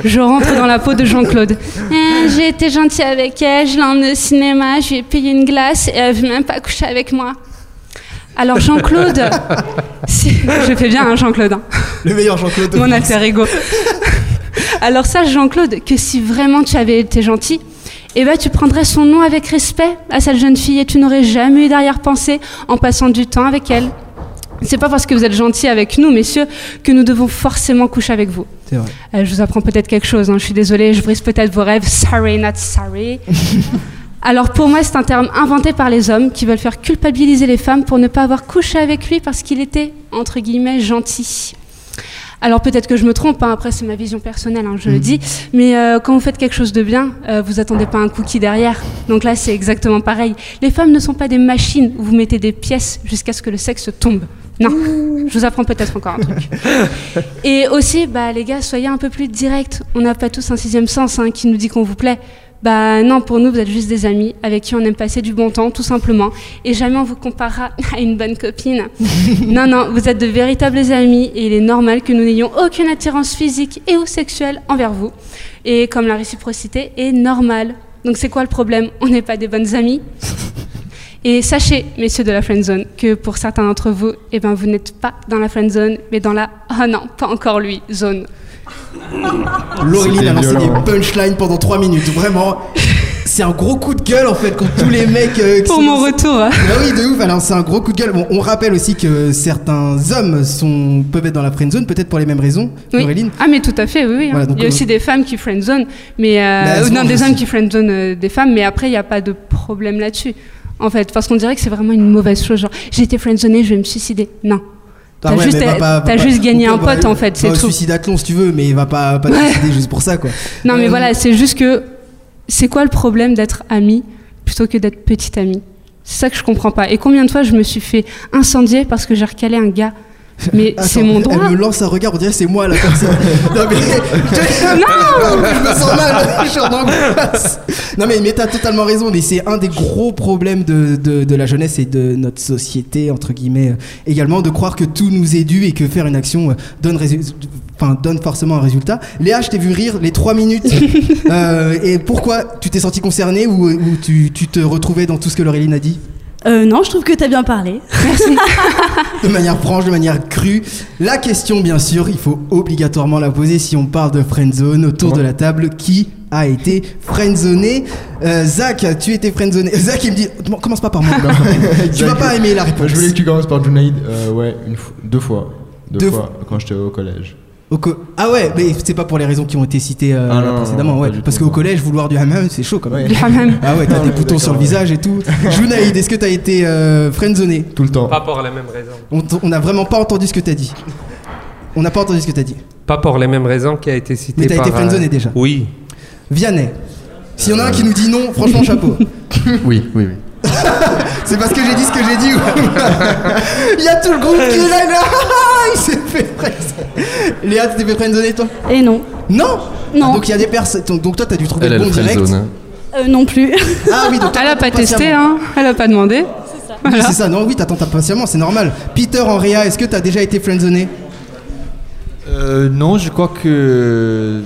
je rentre dans la peau de Jean-Claude. Eh, J'ai été gentil avec elle, je l'ai emmenée au cinéma, je lui ai payé une glace et elle veut même pas coucher avec moi. Alors Jean-Claude, (laughs) si- je fais bien hein, Jean-Claude, hein, Le meilleur Jean-Claude. de mon alter ego. (laughs) Alors sache Jean-Claude que si vraiment tu avais été gentil, eh ben, tu prendrais son nom avec respect à cette jeune fille et tu n'aurais jamais eu d'arrière-pensée en passant du temps avec elle. C'est pas parce que vous êtes gentil avec nous, messieurs, que nous devons forcément coucher avec vous. C'est vrai. Euh, je vous apprends peut-être quelque chose, hein, je suis désolée, je brise peut-être vos rêves. Sorry, not sorry. (laughs) Alors pour moi, c'est un terme inventé par les hommes qui veulent faire culpabiliser les femmes pour ne pas avoir couché avec lui parce qu'il était, entre guillemets, gentil. Alors peut-être que je me trompe, hein, après c'est ma vision personnelle, hein, je le dis, mais euh, quand vous faites quelque chose de bien, euh, vous attendez pas un cookie derrière. Donc là c'est exactement pareil. Les femmes ne sont pas des machines où vous mettez des pièces jusqu'à ce que le sexe tombe. Non, je vous apprends peut-être encore un truc. (laughs) Et aussi, bah, les gars, soyez un peu plus directs. On n'a pas tous un sixième sens hein, qui nous dit qu'on vous plaît. Bah non, pour nous, vous êtes juste des amis avec qui on aime passer du bon temps, tout simplement. Et jamais on vous comparera (laughs) à une bonne copine. (laughs) non, non, vous êtes de véritables amis et il est normal que nous n'ayons aucune attirance physique et ou sexuelle envers vous. Et comme la réciprocité est normale. Donc c'est quoi le problème? On n'est pas des bonnes amies? (laughs) Et sachez, messieurs de la friend zone, que pour certains d'entre vous, eh ben, vous n'êtes pas dans la friend zone, mais dans la oh non, pas encore lui zone. (laughs) Laureline a lancé violent, des hein. punchlines pendant 3 minutes. Vraiment, c'est un gros coup de gueule en fait quand tous les mecs. euh, Pour mon retour. Bah oui, de ouf. Alors c'est un gros coup de gueule. Bon, on rappelle aussi que certains hommes sont peuvent être dans la friend zone, peut-être pour les mêmes raisons. Oui. Auréline. Ah mais tout à fait, oui. oui, hein. Voilà, donc, il y a euh, aussi des femmes qui friendzone, mais euh, Bah, non, des hommes qui friendzone euh, des femmes, mais après il n'y a pas de problème là-dessus. En fait, parce qu'on dirait que c'est vraiment une mauvaise chose. Genre, j'ai été friendzonée, je vais me suicider. Non. T'as ouais, juste, gagné un pote en fait, c'est au tout. suicide athlon si tu veux, mais va pas pas te Ouais. juste pour ça quoi. Non, mais Euh, voilà, c'est juste que c'est quoi le problème d'être ami plutôt que d'être petite amie C'est ça que je comprends pas. Et combien de fois je me suis fait incendier parce que j'ai recalé un gars Mais c'est mon droit. Elle me lance un regard, on dirait c'est moi la (laughs) personne. non mais. non (laughs) Je me sens mal, je suis en angoisse. Non mais, mais t'as totalement raison, mais c'est un des gros problèmes de, de, de la jeunesse et de notre société, entre guillemets, euh, également, de croire que tout nous est dû et que faire une action euh, donne, enfin, donne forcément un résultat. Léa, je t'ai vu rire les 3 minutes. (laughs) Euh, et pourquoi Tu t'es senti concerné ou, ou tu, tu te retrouvais dans tout ce que Laureline a dit? Euh, non, je trouve que t'as bien parlé. (laughs) de manière franche, de manière crue. La question, bien sûr, il faut obligatoirement la poser si on parle de friendzone autour de la table. Qui a été friendzoné euh, Zach, tu étais friendzoné. Zach, il me dit Bon, commence pas par moi. (laughs) tu vas pas aimer la réponse. Je voulais que tu commences par Junaid. Euh, ouais, une deux fois. Deux, Deux fois quand j'étais au collège. Au ah ouais, mais c'est pas pour les raisons qui ont été citées euh, Ah non, précédemment, non, ouais. Parce qu'au collège, vouloir du hammam, c'est chaud quand même. Du hammam. Ah ouais, t'as Non, des boutons sur le visage et tout. (laughs) Junaïd, est-ce que t'as été euh, friendzoné Tout le temps. Pas pour les mêmes raisons. on, a vraiment pas entendu ce que t'as dit. On n'a pas entendu ce que t'as dit. Pas pour les mêmes raisons qui a été cité Mais t'as été friendzoné euh, déjà. Oui. Vianney. S'il y en a un qui nous dit non, franchement chapeau. (laughs) Oui, oui, oui. (laughs) C'est parce que j'ai dit ce que j'ai dit. ou- Il y a tout le groupe qui est là. là. Il s'est fait friendzoner. Léa, tu t'es fait friendzoner toi Et non. Non Non. Ah, donc il y a des personnes. Donc, donc toi, t'as dû trouver Elle, le bon direct. friendzone. hein. Euh, non plus. Ah oui, donc (laughs) Elle a pas testé, hein. Elle a pas demandé. Oui, c'est ça. Non, oui, t'attends t'as patiemment, c'est normal. Peter en réa, est-ce que t'as déjà été friendzoné Euh, non, je crois que.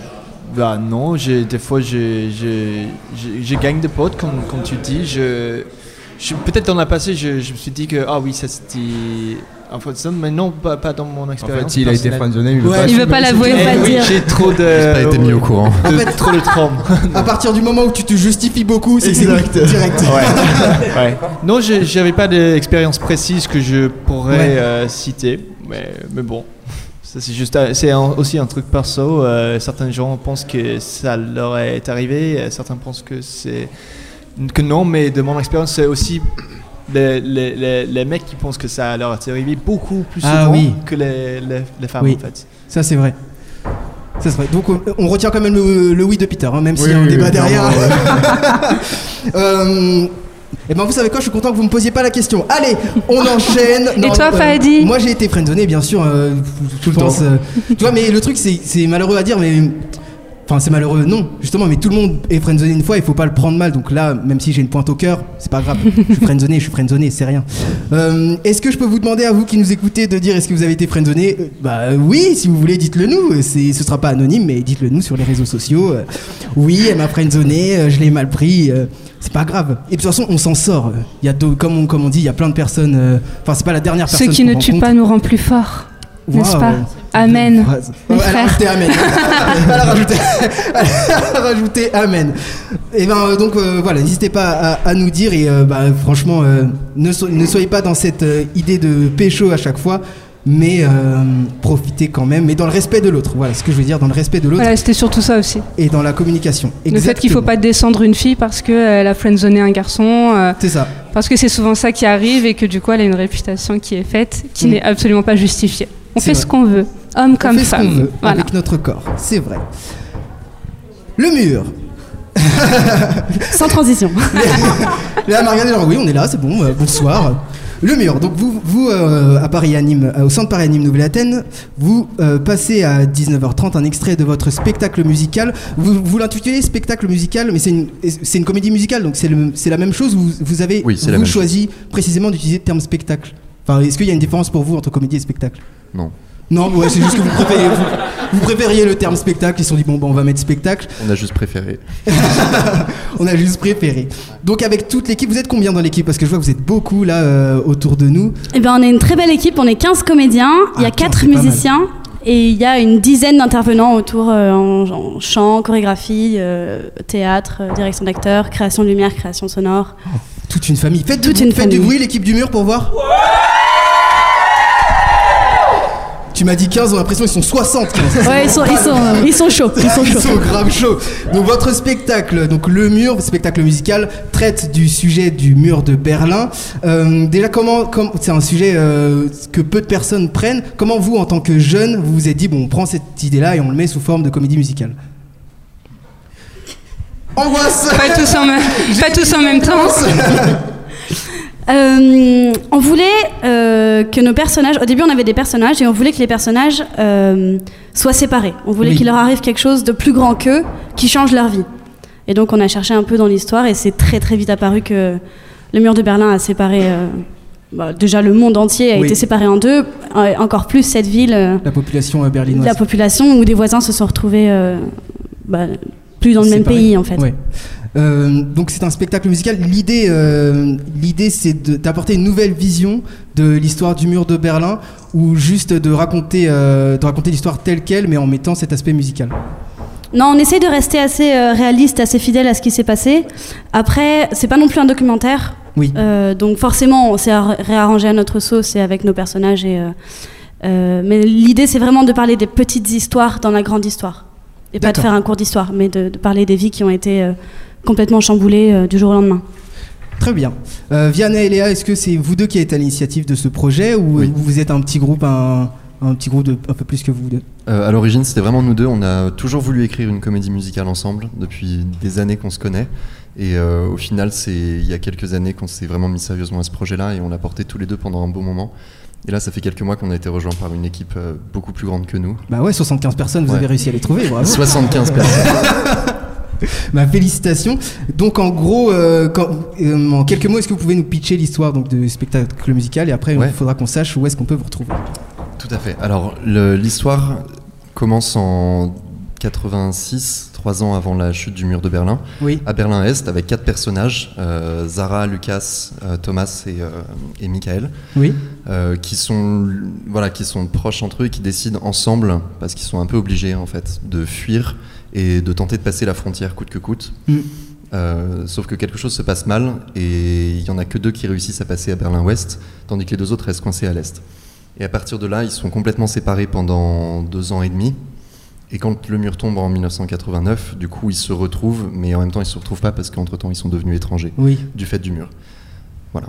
Bah non, j'ai, des fois je, je, je, je gagne des potes, comme, comme tu dis. Je, je- peut-être dans le passé, je, je me suis dit que, ah oui, ça c'était un friendzone, mais non, pas, pas dans mon En expérience. fait, il a été friendzonné, il veut Ouais, pas Il veut pas l'avouer. veut Eh pas oui, dire. j'ai trop de. J'ai pas été mis au courant. de- trop de traumes. (laughs) À partir du moment où tu te justifies beaucoup, c'est Exact. direct. (laughs) ouais. Non, je j'avais pas d'expérience précise que je pourrais Ouais. euh, citer, mais, mais bon. Ça, c'est juste, c'est un- aussi un truc perso. euh, certains gens pensent que ça leur est arrivé, euh, certains pensent que c'est que non, mais de mon expérience, c'est aussi les, les, les, les mecs qui pensent que ça leur est arrivé beaucoup plus souvent Ah oui. que les, les, les femmes Oui. en fait. Ça, c'est vrai. Ça, c'est vrai. Donc, on, on retient quand même le, le oui de Peter, hein, même s'il y a un oui, débat oui, derrière. (laughs) Euh, et ben vous savez quoi, je suis content que vous me posiez pas la question. Allez, on (laughs) enchaîne. Et toi, Fahadi Moi j'ai été friendzonné bien sûr euh, tout le temps. tu vois mais le truc c'est c'est malheureux à dire mais enfin c'est malheureux non, justement mais tout le monde est friendzonné une fois, il faut pas le prendre mal. Donc là, même si j'ai une pointe au cœur, c'est pas grave. je suis friendzonné, je suis friendzonné, c'est rien. Euh, est-ce que je peux vous demander à vous qui nous écoutez de dire est-ce que vous avez été friendzonné? Euh, Bah euh, oui, si vous voulez, dites-le nous. C'est ce sera pas anonyme mais dites-le nous sur les réseaux sociaux. Euh, oui, elle m'a friendzonné, euh, je l'ai mal pris. c'est pas grave. Et de toute façon, on s'en sort. Il y a comme on, comme on dit, il y a plein de personnes. Enfin, c'est pas la dernière Ce personne. qui qu'on ne tue pas nous rend plus forts. N'est-ce pas Amen. Ouais, elle a Amen. (laughs) elle a rajouté, elle a rajouté Amen. Et ben euh, donc euh, voilà, n'hésitez pas à, à nous dire et euh, bah, franchement, euh, ne, so- ne soyez pas dans cette idée de pécho à chaque fois. mais profiter quand même, mais dans le respect de l'autre. Voilà ce que je veux dire, dans le respect de l'autre Voilà, c'était surtout ça aussi. et dans la communication. Le fait qu'il faut pas descendre une fille parce qu'elle a friendzoné un garçon. C'est ça. Parce que c'est souvent ça qui arrive et que du coup elle a une réputation qui est faite qui Mm. n'est absolument pas justifiée. On fait vrai. ce qu'on veut, homme On comme fait ce qu'on femme. veut Voilà. avec notre corps, c'est vrai. Le mur. Sans transition. (laughs) Là, Marianne, alors oui, on est là, c'est bon, euh, bonsoir. Le mur, donc vous, vous euh, à Paris Anime, euh, au centre Paris Anime Nouvelle-Athènes, vous euh, passez à 19h30 un extrait de votre spectacle musical. Vous, vous l'intitulez spectacle musical, mais c'est une, c'est une comédie musicale, donc c'est le- c'est la même chose. Vous, vous avez Oui, vous choisi précisément d'utiliser le terme spectacle. Enfin, est-ce qu'il y a une différence pour vous entre comédie et spectacle? Non. Non, ouais, c'est juste que vous préfériez, vous, vous préfériez le terme spectacle. Ils se sont dit bon, bah, on va mettre spectacle. On a juste préféré. (laughs) On a juste préféré. Donc avec toute l'équipe, vous êtes combien dans l'équipe? Parce que je vois que vous êtes beaucoup là euh, autour de nous. Eh ben, on est une très belle équipe, on est 15 comédiens, il y a Ah, 4 c'est pas mal. musiciens et il y a une dizaine d'intervenants autour euh, en, en chant, chorégraphie, euh, théâtre, direction d'acteur, création de lumière, création sonore. Toute une famille. Faites, du, Toute une faites du bruit, l'équipe du mur, pour voir. Tu m'as dit 15, on a l'impression qu'ils sont 60. 15. Ouais, ils sont, ils sont, ils sont chauds. Ils sont. (laughs) Ils sont grave chauds. Donc votre spectacle, donc le mur, spectacle musical, traite du sujet du mur de Berlin. Euh, déjà, comment, comme c'est un sujet euh, que peu de personnes prennent. Comment vous, en tant que jeune, vous vous êtes dit bon, on prend cette idée-là et on le met sous forme de comédie musicale? Angoisse. Pas tous en même, pas tous en même temps. (laughs) Euh, on voulait euh, que nos personnages, au début on avait des personnages et on voulait que les personnages euh, soient séparés. On voulait Oui. qu'il leur arrive quelque chose de plus grand qu'eux qui change leur vie. Et donc on a cherché un peu dans l'histoire et c'est très très vite apparu que le mur de Berlin a séparé, euh, bah, déjà le monde entier a Oui. été séparé en deux, euh, encore plus cette ville, euh, La population euh, berlinoise. la population où des voisins se sont retrouvés euh, bah, plus dans le même pays en fait. Ouais. Euh, donc c'est un spectacle musical. L'idée, euh, l'idée, c'est d'apporter une nouvelle vision de l'histoire du mur de Berlin, ou juste de raconter, euh, de raconter l'histoire telle quelle, mais en mettant cet aspect musical. Non, on essaye de rester assez réaliste, assez fidèle à ce qui s'est passé. Après, c'est pas non plus un documentaire. Oui. Donc forcément, on s'est ar- réarrangé à notre sauce et avec nos personnages. Et, mais l'idée, c'est vraiment de parler des petites histoires dans la grande histoire. Et pas de faire un cours d'histoire, mais de, de parler des vies qui ont été euh, complètement chamboulées euh, du jour au lendemain. Très bien. Euh, Vianney et Léa, est-ce que c'est vous deux qui êtes à l'initiative de ce projet, ou Oui. vous êtes un petit groupe, un, un petit groupe de un peu plus que vous deux? Euh, à l'origine, c'était vraiment nous deux. On a toujours voulu écrire une comédie musicale ensemble depuis des années qu'on se connaît. Et euh, au final, c'est il y a quelques années qu'on s'est vraiment mis sérieusement à ce projet-là et on l'a porté tous les deux pendant un beau moment. Et là, ça fait quelques mois qu'on a été rejoints par une équipe euh, beaucoup plus grande que nous. Bah ouais, 75 personnes, vous Ouais. avez réussi à les trouver, bravo. 75 personnes. (laughs) Bah, félicitations. Donc en gros, euh, quand- euh, en quelques mots, est-ce que vous pouvez nous pitcher l'histoire donc du spectacle musical? Et après il Ouais. faudra qu'on sache où est-ce qu'on peut vous retrouver. Tout à fait. Alors, l'histoire commence en 86, trois ans avant la chute du mur de Berlin, Oui. à Berlin-Est, avec quatre personnages, euh, Zara, Lucas, euh, Thomas et, euh, et Michael, Oui. qui, sont, voilà, qui sont proches entre eux et qui décident ensemble, parce qu'ils sont un peu obligés en fait, de fuir et de tenter de passer la frontière coûte que coûte. Mm. Euh, sauf que quelque chose se passe mal et il y en a que deux qui réussissent à passer à Berlin-Ouest, tandis que les deux autres restent coincés à l'Est. Et à partir de là, ils sont complètement séparés pendant deux ans et demi. Et quand le mur tombe en 1989, du coup, ils se retrouvent, mais en même temps, ils se retrouvent pas parce qu'entre-temps, ils sont devenus étrangers Oui. du fait du mur. Voilà.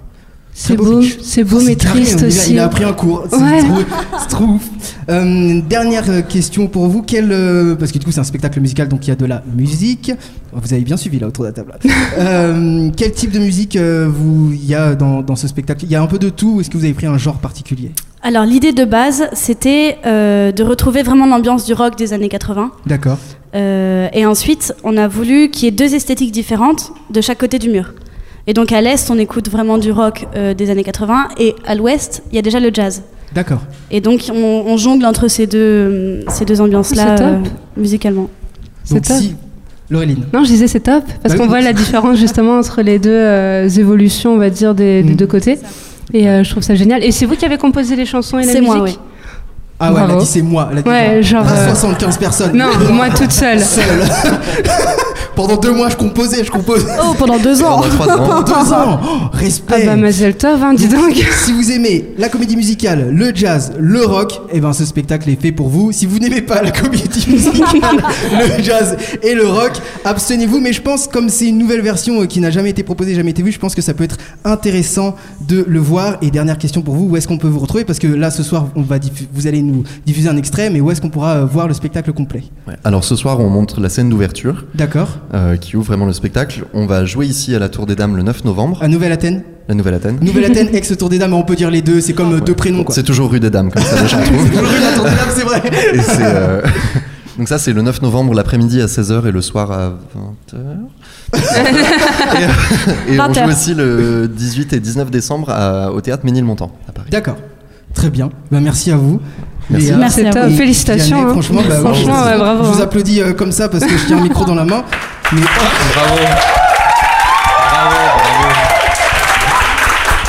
C'est beau, c'est beau Oh, mais triste aussi. Il a appris un cours. C'est Ouais. trop, c'est trop ouf. Euh, dernière question pour vous. Quel, euh, parce que du coup, c'est un spectacle musical, donc il y a de la musique. Vous avez bien suivi là autour de la table. (laughs) Euh, quel type de musique euh, vous il y a dans, dans ce spectacle? Il y a un peu de tout. ou Est-ce que vous avez pris un genre particulier? Alors l'idée de base, c'était euh, de retrouver vraiment l'ambiance du rock des années 80. D'accord. Euh, et ensuite, on a voulu qu'il y ait deux esthétiques différentes de chaque côté du mur. Et donc à l'est, on écoute vraiment du rock euh, des années 80, et à l'ouest, il y a déjà le jazz. D'accord. Et donc on, on jongle entre ces deux, ces deux ambiances-là C'est top. euh, musicalement. C'est top. si Laureline. Non, je disais c'est top parce Bah qu'on oui. voit la différence justement entre les deux euh, évolutions, on va dire, des, des Mm. deux côtés. Et euh, je trouve ça génial. Et c'est vous qui avez composé les chansons et la C'est musique? moi, oui. Ah ouais, elle a Bravo. dit c'est moi. Elle a dit Ouais, genre, Ah, euh, 75 personnes. Non, moi toute seule. Seule. (laughs) Pendant deux mois, je composais, je compose. Oh, pendant deux ans. Pendant deux ans. Oh, respect. Ah bah Mazel Tov, hein, dis donc. (laughs) Si vous aimez la comédie musicale, le jazz, le rock, eh ben ce spectacle est fait pour vous. Si vous n'aimez pas la comédie musicale, (laughs) le jazz et le rock, abstenez-vous. Mais je pense, comme c'est une nouvelle version euh, qui n'a jamais été proposée, jamais été vue, je pense que ça peut être intéressant de le voir. Et dernière question pour vous, où est-ce qu'on peut vous retrouver? Parce que là, ce soir, on va vous allez nous diffuser un extrait, mais où est-ce qu'on pourra euh, voir le spectacle complet Ouais. Alors ce soir, on montre la scène d'ouverture. D'accord. euh, qui ouvre vraiment le spectacle. On va jouer ici à la Tour des Dames le 9 novembre. À Nouvelle-Athènes La Nouvelle-Athènes. Nouvelle-Athènes, (laughs) ex-Tour des Dames, on peut dire les deux, c'est comme euh, deux prénoms. C'est toujours rue des Dames, comme ça les gens (laughs) trouvent. Rue de la Tour des Dames, c'est vrai. Et c'est, euh, (laughs) Donc ça, c'est le 9 novembre l'après-midi à 16h et le soir à 20h. et et on 20 joue aussi le 18 et 19 décembre à- au théâtre Ménilmontant à Paris. D'accord. Très bien. Ben, merci à vous. Merci. Léa. Merci à vous. Félicitations, hein. Franchement, bah, Franchement, je- ouais, bravo, Je vous hein. applaudis euh, comme ça parce que je tiens un micro dans la main. Mais... Bravo.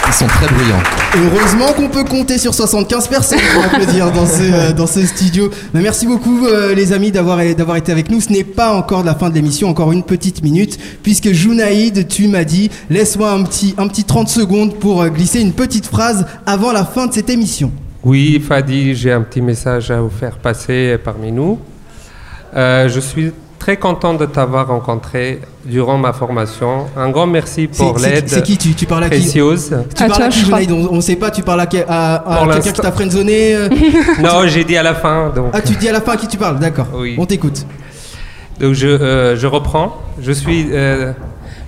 Ils sont très bruyants. Heureusement qu'on peut compter sur 75 personnes pour applaudir dans ce, euh, dans ce studio. Mais merci beaucoup euh, les amis d'avoir d'avoir été avec nous. Ce n'est pas encore la fin de l'émission, encore une petite minute, puisque Jounaïd, tu m'as dit, laisse-moi un petit, un petit 30 secondes pour glisser une petite phrase avant la fin de cette émission. Oui, Fadi, j'ai un petit message à vous faire passer parmi nous. Euh, je suis très content de t'avoir rencontré durant ma formation. Un grand merci pour l'aide c'est qui tu- tu parles à qui. Tu parles à qui, On ne sait pas, tu parles à, à- à quelqu'un qui t'a friendzoné euh, (laughs) non, j'ai dit à la fin. Donc. Ah, tu dis à la fin à qui tu parles, d'accord. Oui. On t'écoute. Donc je, euh, je reprends. Je suis, euh,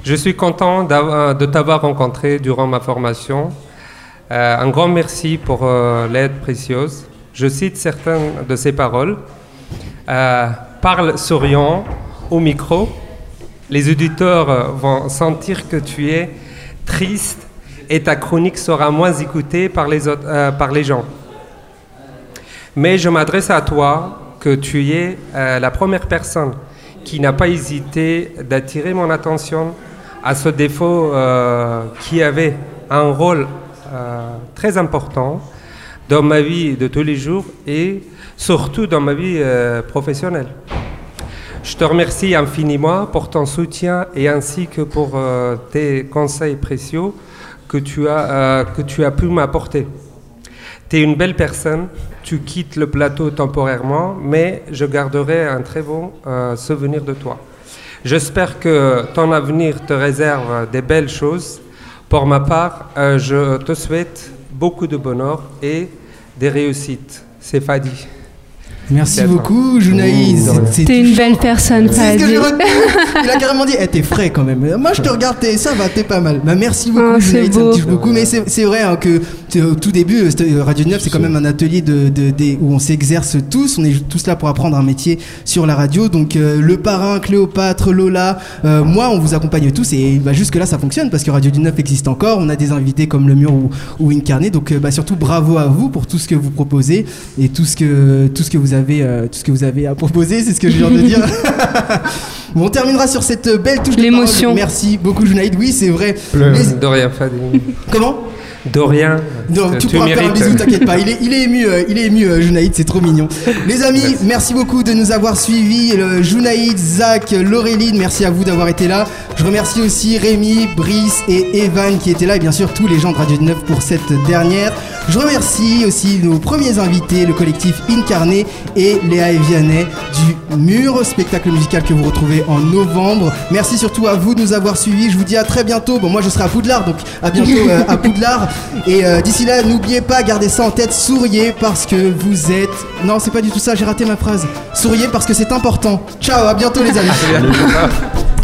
je suis content de t'avoir rencontré durant ma formation. Euh, un grand merci pour euh, l'aide précieuse. Je cite certaines de ces paroles. Euh, parle souriant au micro. Les auditeurs vont sentir que tu es triste et ta chronique sera moins écoutée par les, par les gens. Mais je m'adresse à toi, que tu es la première personne qui n'a pas hésité d'attirer mon attention à ce défaut qui avait un rôle très important dans ma vie de tous les jours et surtout dans ma vie euh, professionnelle. Je te remercie infiniment pour ton soutien et ainsi que pour euh, tes conseils précieux que tu as, euh, que tu as pu m'apporter. Tu es une belle personne, tu quittes le plateau temporairement, mais je garderai un très bon euh, souvenir de toi. J'espère que ton avenir te réserve des belles choses. Pour ma part, euh, je te souhaite beaucoup de bonheur et des réussites. C'est Fadi. Merci beaucoup, de. C'est- T'es une belle personne, C'est ce que Fadi. j'ai retenu. (laughs) Il a carrément dit, eh, t'es frais quand même. Moi, je te regarde, t'es- ça va, t'es pas mal. Bah, merci beaucoup, Ah, Junaïd, ça me touche beaucoup. Mais c'est c'est vrai hein, que t- au tout début, euh, c'était- Radio 9, c'est quand même un atelier de, de- des- où on s'exerce tous. On est tous là pour apprendre un métier sur la radio. Donc, euh, le parrain, Cléopâtre, Lola, euh, moi, on vous accompagne tous. Et bah, jusque-là, ça fonctionne parce que Radio 9 existe encore. On a des invités comme Le Mur ou, ou Incarné. Donc, euh, bah, surtout, bravo à vous pour tout ce que vous proposez et tout ce que, tout ce que, vous, avez, euh, tout ce que vous avez à proposer. C'est ce que je viens de dire. (laughs) Bon, on terminera sur cette belle touche de L'émotion. Merci beaucoup, Junaïd. Oui, c'est vrai. De rien, Fadi. Comment? De rien. non, Euh, tu tu pourras faire un bisou, t'inquiète pas. Il est, il est ému, euh, il est ému, euh, Junaïd, c'est trop mignon. Les amis, merci. beaucoup de nous avoir suivis. Le Junaïd, Zach, Laureline, merci à vous d'avoir été là. Je remercie aussi Rémi, Brice et Evan qui étaient là et bien sûr tous les gens de Radio 9 pour cette dernière. Je remercie aussi nos premiers invités, le collectif Incarné et Léa et Vianney du Mur, spectacle musical que vous retrouvez en novembre. Merci surtout à vous de nous avoir suivis. Je vous dis à très bientôt. Bon, moi je serai à Poudlard, donc à bientôt (laughs) euh, à Poudlard. Et euh, d'ici là, n'oubliez pas, gardez ça en tête, souriez parce que vous êtes. Non, c'est pas du tout ça, j'ai raté ma phrase. Souriez parce que c'est important. Ciao, à bientôt les amis. (laughs)